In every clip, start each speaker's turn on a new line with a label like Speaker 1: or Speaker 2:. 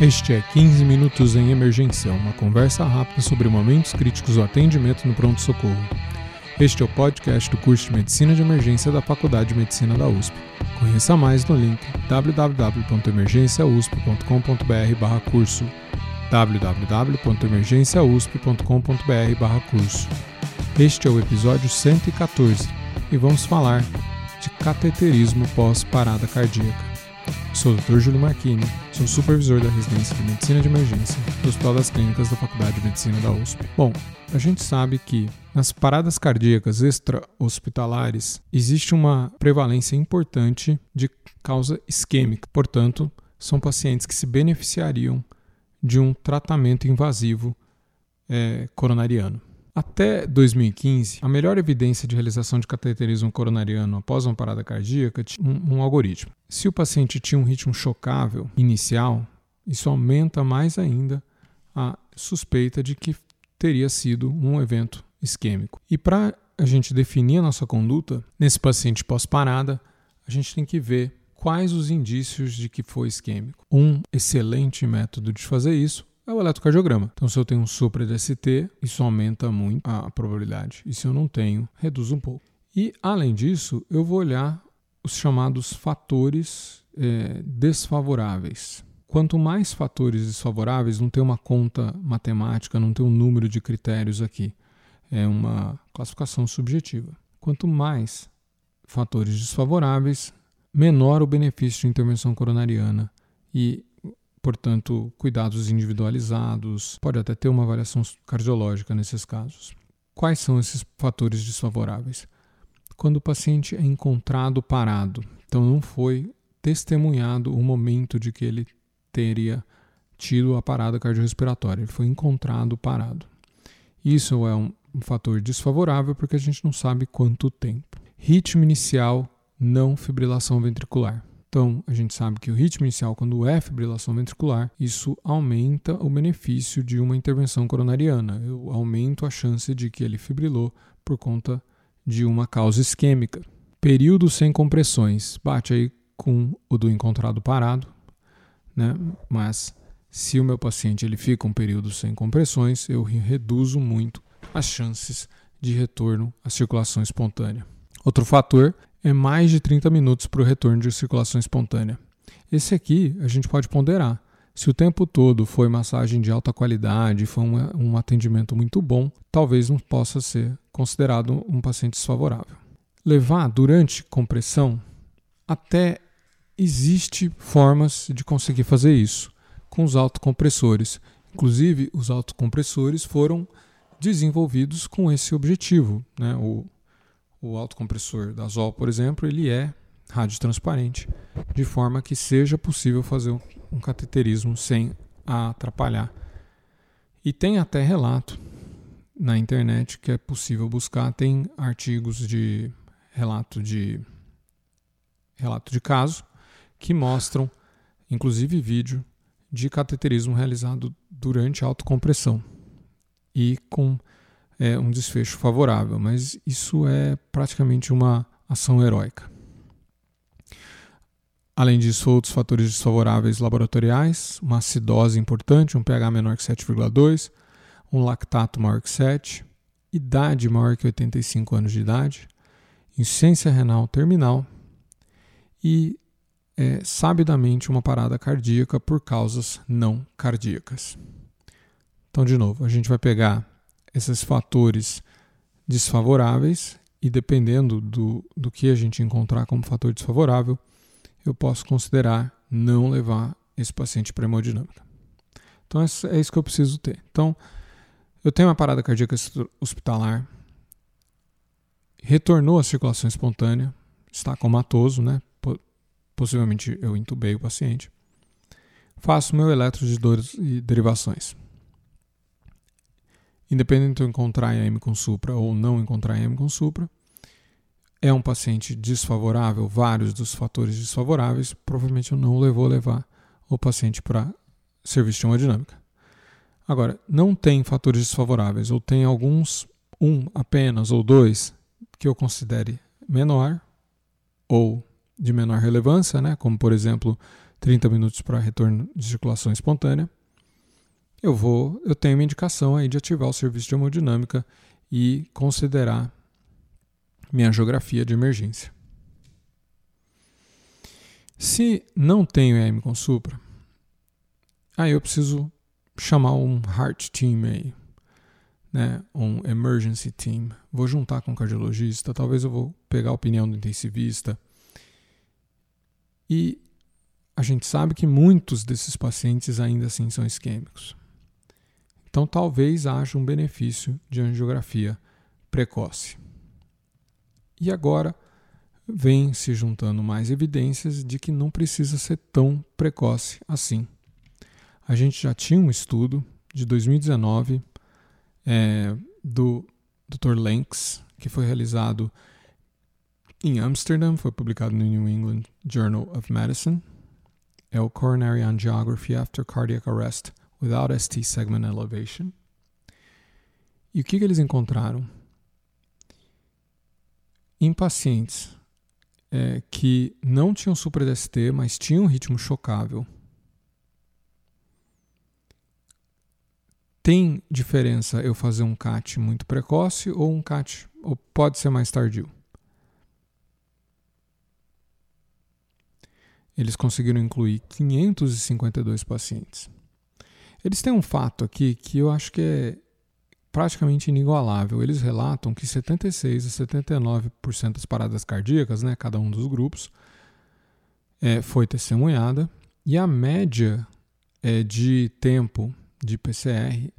Speaker 1: Este é 15 Minutos em Emergência, uma conversa rápida sobre momentos críticos do atendimento no pronto-socorro. Este é o podcast do curso de Medicina de Emergência da Faculdade de Medicina da USP. Conheça mais no link www.emergenciausp.com.br curso www.emergenciausp.com.br curso. Este é o episódio 114 e vamos falar de cateterismo pós-parada cardíaca. Sou o Dr. Júlio Marchini, sou supervisor da residência de Medicina de Emergência do Hospital das Clínicas da Faculdade de Medicina da USP. Bom, a gente sabe que nas paradas cardíacas extra-hospitalares existe uma prevalência importante de causa isquêmica, portanto, são pacientes que se beneficiariam de um tratamento invasivo é, coronariano. Até 2015, a melhor evidência de realização de cateterismo coronariano após uma parada cardíaca tinha um, um algoritmo. Se o paciente tinha um ritmo chocável inicial, isso aumenta mais ainda a suspeita de que teria sido um evento isquêmico. E para a gente definir a nossa conduta nesse paciente pós-parada, a gente tem que ver quais os indícios de que foi isquêmico. Um excelente método de fazer isso é o eletrocardiograma. Então, se eu tenho um supra de ST, isso aumenta muito a probabilidade. E se eu não tenho, reduz um pouco. E, além disso, eu vou olhar os chamados fatores é, desfavoráveis. Quanto mais fatores desfavoráveis, não tem uma conta matemática, não tem um número de critérios aqui. É uma classificação subjetiva. Quanto mais fatores desfavoráveis, menor o benefício de intervenção coronariana. E portanto, cuidados individualizados, pode até ter uma avaliação cardiológica nesses casos. Quais são esses fatores desfavoráveis? Quando o paciente é encontrado parado, então não foi testemunhado o momento de que ele teria tido a parada cardiorrespiratória, ele foi encontrado parado. Isso é um fator desfavorável porque a gente não sabe quanto tempo. Ritmo inicial, não fibrilação ventricular. Então, a gente sabe que o ritmo inicial, quando é fibrilação ventricular, isso aumenta o benefício de uma intervenção coronariana. Eu aumento a chance de que ele fibrilou por conta de uma causa isquêmica. Período sem compressões. Bate aí com o do encontrado parado, né? Mas se o meu paciente ele fica um período sem compressões, eu reduzo muito as chances de retorno à circulação espontânea. Outro fator é mais de 30 minutos para o retorno de circulação espontânea. Esse aqui a gente pode ponderar. Se o tempo todo foi massagem de alta qualidade, foi um, um atendimento muito bom, talvez não possa ser considerado um paciente desfavorável. Levar durante compressão, até existe formas de conseguir fazer isso com os autocompressores. Inclusive, os autocompressores foram desenvolvidos com esse objetivo. Né? O o autocompressor da Zol, por exemplo, ele é radiotransparente, de forma que seja possível fazer um cateterismo sem atrapalhar. E tem até relato na internet que é possível buscar, tem artigos de relato de relato de caso que mostram inclusive vídeo de cateterismo realizado durante autocompressão e com é, um desfecho favorável, mas isso é praticamente uma ação heróica. Além disso, outros fatores desfavoráveis laboratoriais, uma acidose importante, um pH menor que 7,2, um lactato maior que 7, idade maior que 85 anos de idade, insuficiência renal terminal e, é, sabidamente, uma parada cardíaca por causas não cardíacas. Então, de novo, a gente vai pegar esses fatores desfavoráveis e dependendo do, do que a gente encontrar como fator desfavorável, eu posso considerar não levar esse paciente para hemodinâmica. Então é isso que eu preciso ter. Então, eu tenho uma parada cardíaca hospitalar, retornou à circulação espontânea, está comatoso, né? Possivelmente eu intubei o paciente. Faço meu eletro de dores e derivações. Independente de eu encontrar IAM com supra ou não encontrar IAM com supra, é um paciente desfavorável, vários dos fatores desfavoráveis, provavelmente eu não vou levar o paciente para serviço de hemodinâmica. Agora, não tem fatores desfavoráveis, ou tem alguns, um apenas ou dois, que eu considere menor ou de menor relevância, né? como por exemplo 30 minutos para retorno de circulação espontânea, eu vou, eu tenho uma indicação aí de ativar o serviço de hemodinâmica e considerar minha geografia de emergência. Se não tenho EM com supra, aí eu preciso chamar um heart team aí, né? um emergency team. Vou juntar com o cardiologista, talvez eu vou pegar a opinião do intensivista. E a gente sabe que muitos desses pacientes ainda assim são isquêmicos. Então talvez haja um benefício de angiografia precoce. E agora vem se juntando mais evidências de que não precisa ser tão precoce assim. A gente já tinha um estudo de 2019 é, do Dr. Lenks, que foi realizado em Amsterdam, foi publicado no New England Journal of Medicine. É o Coronary Angiography After Cardiac Arrest Without ST Segment Elevation. E o que, que eles encontraram? Em pacientes é, que não tinham supra-DST, mas tinham um ritmo chocável, Tem diferença eu fazer um CAT muito precoce ou um CAT ou pode ser mais tardio? Eles conseguiram incluir 552 pacientes. Eles têm um fato aqui que eu acho que é praticamente inigualável. Eles relatam que 76 a 79% das paradas cardíacas, né, cada um dos grupos, é, foi testemunhada e a média é, de tempo de PCR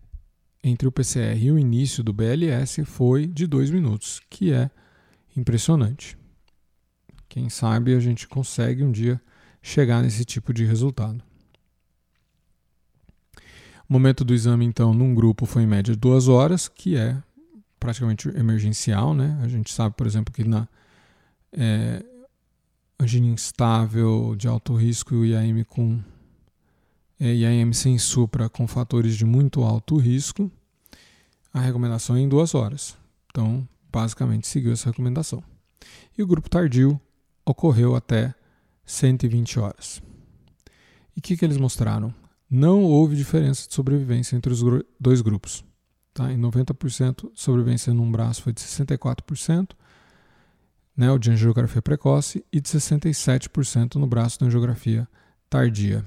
Speaker 1: entre o PCR e o início do BLS foi de 2 minutos, que é impressionante. Quem sabe a gente consegue um dia chegar nesse tipo de resultado. O momento do exame, então, num grupo foi em média duas horas, que é praticamente emergencial, né? A gente sabe, por exemplo, que na é, angina instável de alto risco e o IAM com é, e a IMC em supra com fatores de muito alto risco, a recomendação é em duas horas. Então, basicamente, seguiu essa recomendação. E o grupo tardio ocorreu até 120 horas. E o que, que eles mostraram? Não houve diferença de sobrevivência entre os dois grupos. Tá? Em 90%, sobrevivência num braço foi de 64%, né, o de angiografia precoce, e de 67% no braço da angiografia tardia.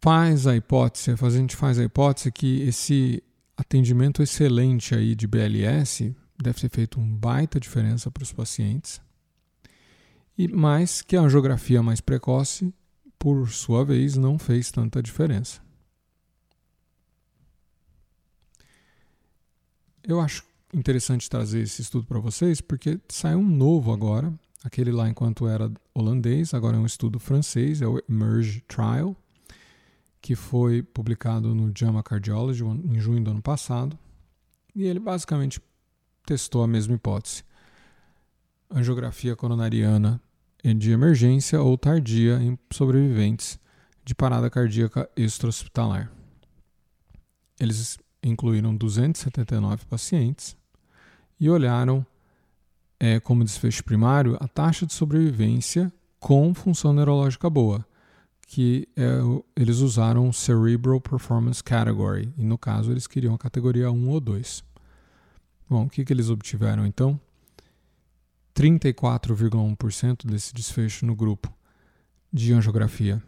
Speaker 1: faz a hipótese, a gente faz a hipótese que esse atendimento excelente aí de BLS deve ter feito uma baita diferença para os pacientes, e mais que a angiografia mais precoce, por sua vez, não fez tanta diferença. Eu acho interessante trazer esse estudo para vocês porque saiu um novo agora, aquele lá enquanto era holandês, agora é um estudo francês, é o Emerge Trial que foi publicado no JAMA Cardiology em junho do ano passado, e ele basicamente testou a mesma hipótese. Angiografia coronariana de emergência ou tardia em sobreviventes de parada cardíaca extra-hospitalar. Eles incluíram 279 pacientes e olharam é, como desfecho primário a taxa de sobrevivência com função neurológica boa que é, eles usaram o Cerebral Performance Category, e no caso eles queriam a categoria 1 ou 2. Bom, o que, que eles obtiveram então? 34,1% desse desfecho no grupo de angiografia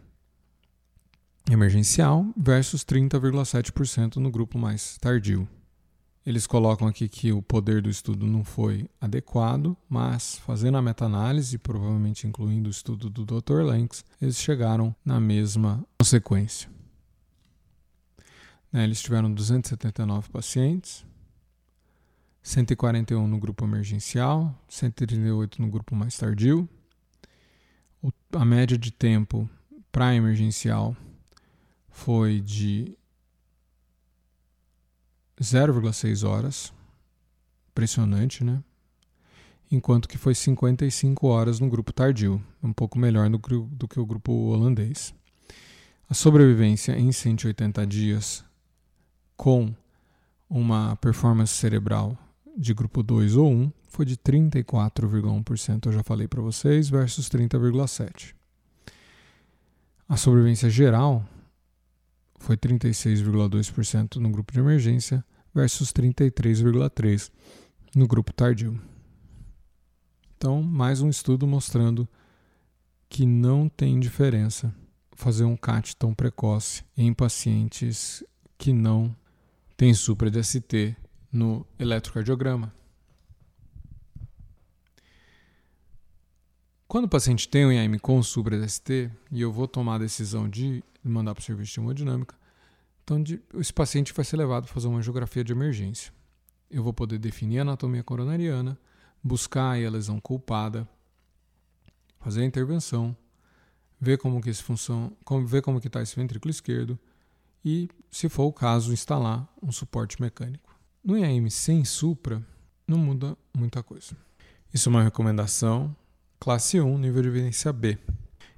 Speaker 1: emergencial versus 30,7% no grupo mais tardio. Eles colocam aqui que o poder do estudo não foi adequado, mas fazendo a meta-análise, provavelmente incluindo o estudo do Dr. Lenks, eles chegaram na mesma consequência. Né, eles tiveram 279 pacientes, 141 no grupo emergencial, 138 no grupo mais tardio. a média de tempo para emergencial foi de 0,6 horas. Impressionante, né? Enquanto que foi 55 horas no grupo tardio, um pouco melhor do, do que o grupo holandês. A sobrevivência em 180 dias com uma performance cerebral de grupo 2 ou 1 foi de 34,1%, eu já falei para vocês, versus 30,7%. A sobrevivência geral foi 36,2% no grupo de emergência versus 33,3% no grupo tardio. Então, mais um estudo mostrando que não tem diferença fazer um CAT tão precoce em pacientes que não têm supra de ST no eletrocardiograma. Quando o paciente tem um IAM com supra de ST e eu vou tomar a decisão de mandar para o serviço de hemodinâmica, então de, esse paciente vai ser levado para fazer uma angiografia de emergência. Eu vou poder definir a anatomia coronariana, buscar a lesão culpada, fazer a intervenção, ver como que esse função, como, ver como que está esse ventrículo esquerdo e, se for o caso, instalar um suporte mecânico. No IAM sem supra, não muda muita coisa. Isso é uma recomendação classe 1, nível de evidência B.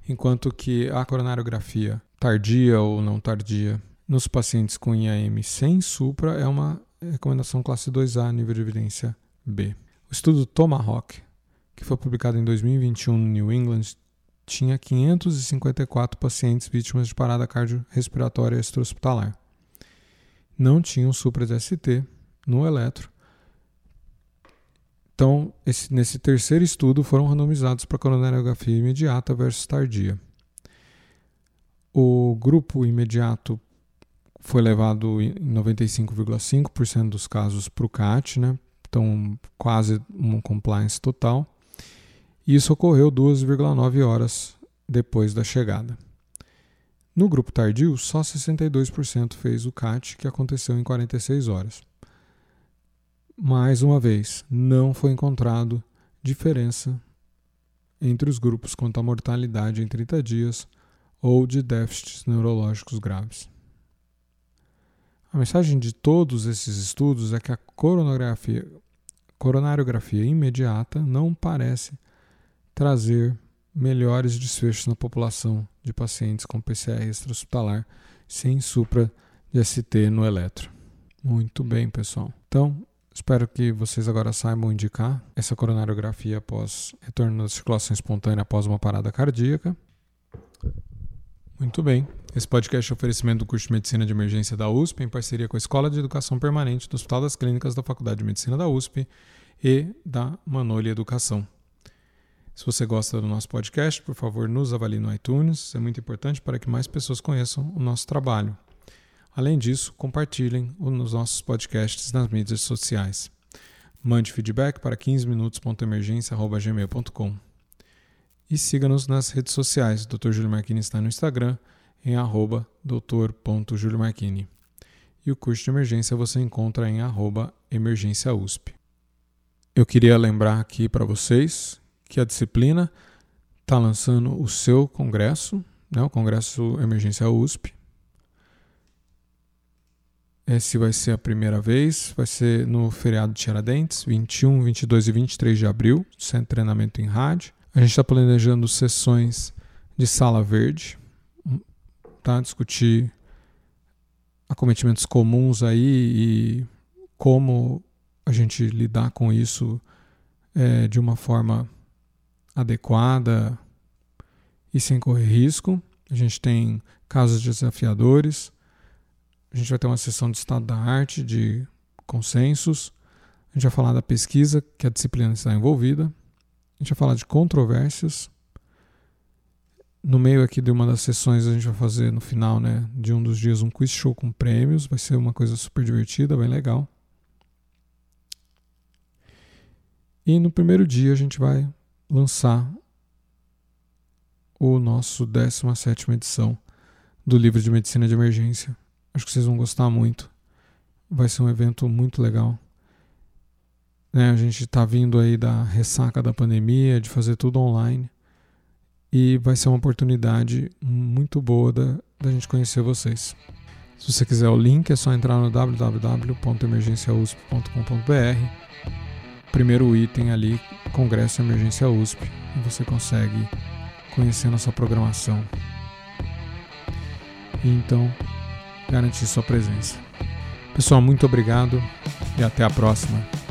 Speaker 1: Enquanto que a coronariografia tardia ou não tardia nos pacientes com IAM sem supra é uma recomendação classe 2A, nível de evidência B. O estudo Tomahawk, que foi publicado em 2021 no New England, tinha 554 pacientes vítimas de parada cardiorrespiratória extra-hospitalar. Não tinham supra de ST no eletro. Então, esse, nesse terceiro estudo, foram randomizados para coronariografia imediata versus tardia. O grupo imediato foi levado em 95,5% dos casos para o CAT, né? então quase um compliance total. E isso ocorreu 2,9 horas depois da chegada. No grupo tardio, só 62% fez o CAT, que aconteceu em 46 horas. Mais uma vez, não foi encontrado diferença entre os grupos quanto à mortalidade em 30 dias ou de déficits neurológicos graves. A mensagem de todos esses estudos é que a coronariografia, coronariografia imediata não parece trazer melhores desfechos na população de pacientes com PCR extra-hospitalar sem supra de ST no eletro. Muito bem, pessoal. Então, espero que vocês agora saibam indicar essa coronariografia após retorno da circulação espontânea após uma parada cardíaca. Muito bem. Esse podcast é oferecimento do curso de Medicina de Emergência da USP, em parceria com a Escola de Educação Permanente do Hospital das Clínicas da Faculdade de Medicina da USP e da Manoli Educação. Se você gosta do nosso podcast, por favor, nos avalie no iTunes. É muito importante para que mais pessoas conheçam o nosso trabalho. Além disso, compartilhem os nossos podcasts nas mídias sociais. Mande feedback para 15minutos.emergência.gmail.com E siga-nos nas redes sociais. Dr. Júlio Marquini está no Instagram em arroba doutor.juliomarquini. E o curso de emergência você encontra em arroba emergênciausp. Eu queria lembrar aqui para vocês que a disciplina está lançando o seu congresso, né, o Congresso Emergência USP. Esse vai ser a primeira vez, vai ser no feriado de Tiradentes, 21, 22 e 23 de abril, de treinamento em rádio. A gente está planejando sessões de sala verde, tá? discutir acometimentos comuns aí e como a gente lidar com isso é, de uma forma adequada e sem correr risco. A gente tem casos desafiadores. A gente vai ter uma sessão de estado da arte, de consensos. A gente vai falar da pesquisa que a disciplina está envolvida. A gente vai falar de controvérsias. No meio aqui de uma das sessões, a gente vai fazer no final né, de um dos dias um quiz show com prêmios. Vai ser uma coisa super divertida, bem legal. E no primeiro dia a gente vai lançar o nosso 17 edição do livro de medicina de emergência. Acho que vocês vão gostar muito. Vai ser um evento muito legal. Né, a gente está vindo aí da ressaca da pandemia, de fazer tudo online. E vai ser uma oportunidade muito boa da, da gente conhecer vocês. Se você quiser o link, é só entrar no www.emergenciausp.com.br primeiro item ali, Congresso Emergência USP, e você consegue conhecer nossa programação. Então, garantir sua presença. Pessoal, muito obrigado e até a próxima.